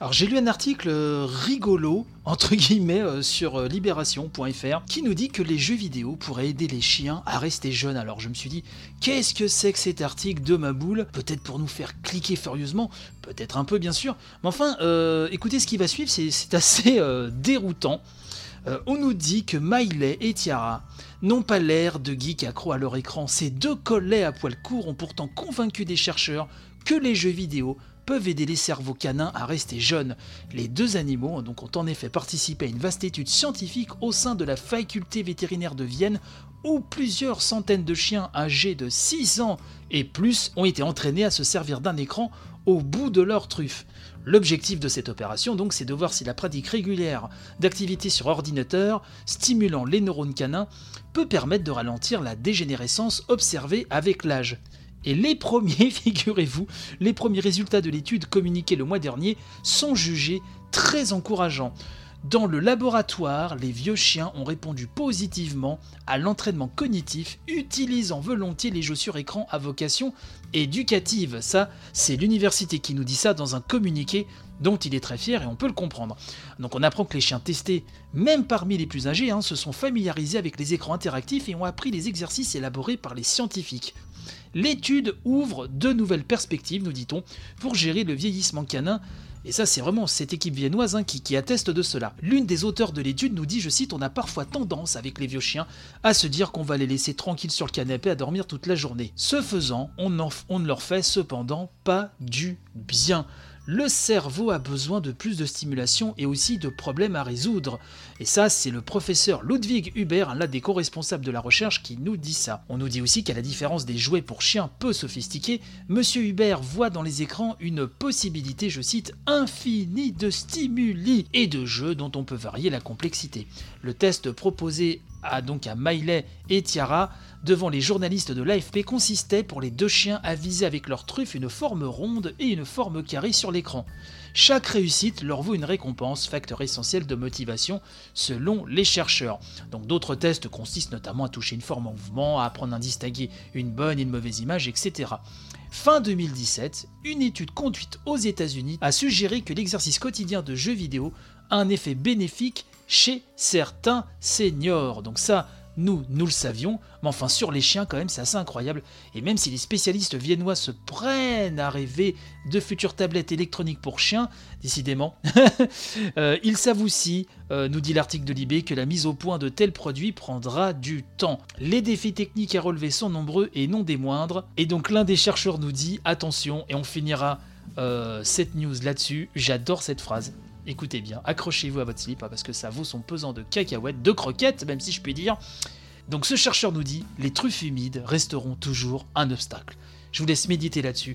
Alors j'ai lu un article euh, rigolo, entre guillemets, euh, sur euh, libération.fr, qui nous dit que les jeux vidéo pourraient aider les chiens à rester jeunes. Alors je me suis dit, qu'est-ce que c'est que cet article de ma boule? Peut-être pour nous faire cliquer furieusement, peut-être un peu bien sûr. Mais enfin, écoutez ce qui va suivre, c'est assez déroutant. On nous dit que Miley et Tiara n'ont pas l'air de geeks accros à leur écran. Ces deux collets à poil court ont pourtant convaincu des chercheurs que les jeux vidéo peuvent aider les cerveaux canins à rester jeunes. Les deux animaux donc, ont en effet participé à une vaste étude scientifique au sein de la faculté vétérinaire de Vienne où plusieurs centaines de chiens âgés de 6 ans et plus ont été entraînés à se servir d'un écran au bout de leur truffe. L'objectif de cette opération, donc, c'est de voir si la pratique régulière d'activités sur ordinateur, stimulant les neurones canins, peut permettre de ralentir la dégénérescence observée avec l'âge. Et les premiers, figurez-vous, les premiers résultats de l'étude communiqués le mois dernier sont jugés très encourageants. Dans le laboratoire, les vieux chiens ont répondu positivement à l'entraînement cognitif, utilisant volontiers les jeux sur écran à vocation éducative. Ça, c'est l'université qui nous dit ça dans un communiqué dont il est très fier et on peut le comprendre. Donc on apprend que les chiens testés, même parmi les plus âgés, hein, se sont familiarisés avec les écrans interactifs et ont appris les exercices élaborés par les scientifiques. L'étude ouvre de nouvelles perspectives, nous dit-on, pour gérer le vieillissement canin et ça, c'est vraiment cette équipe viennoise hein, qui, atteste de cela. L'une des auteurs de l'étude nous dit, je cite, on a parfois tendance avec les vieux chiens à se dire qu'on va les laisser tranquilles sur le canapé à dormir toute la journée. Ce faisant, on ne leur fait cependant pas du bien. Le cerveau a besoin de plus de stimulation et aussi de problèmes à résoudre. Et ça, c'est le professeur Ludwig Hubert, l'un des co-responsables de la recherche, qui nous dit ça. On nous dit aussi qu'à la différence des jouets pour chiens peu sophistiqués, Monsieur Hubert voit dans les écrans une possibilité, je cite, infinie de stimuli et de jeux dont on peut varier la complexité. Le test proposé à donc à Miley et Tiara devant les journalistes de l'AFP consistait pour les deux chiens à viser avec leur truffe une forme ronde et une forme carrée sur l'écran. Chaque réussite leur vaut une récompense, facteur essentiel de motivation selon les chercheurs. Donc d'autres tests consistent notamment à toucher une forme en mouvement, à apprendre à distinguer une bonne et une mauvaise image, etc. Fin 2017, une étude conduite aux États-Unis a suggéré que l'exercice quotidien de jeux vidéo a un effet bénéfique chez certains seniors. Donc ça, nous, nous le savions, mais enfin sur les chiens quand même, c'est assez incroyable. Et même si les spécialistes viennois se prennent à rêver de futures tablettes électroniques pour chiens, décidément, euh, ils savent aussi, euh, nous dit l'article de Libé, que la mise au point de tels produits prendra du temps. Les défis techniques à relever sont nombreux et non des moindres. Et donc l'un des chercheurs nous dit, attention, et on finira euh, cette news là-dessus, j'adore cette phrase. Écoutez bien, accrochez-vous à votre slip hein, parce que ça vaut son pesant de cacahuètes, de croquettes, même si je puis dire. Donc ce chercheur nous dit, les truffes humides resteront toujours un obstacle. Je vous laisse méditer là-dessus.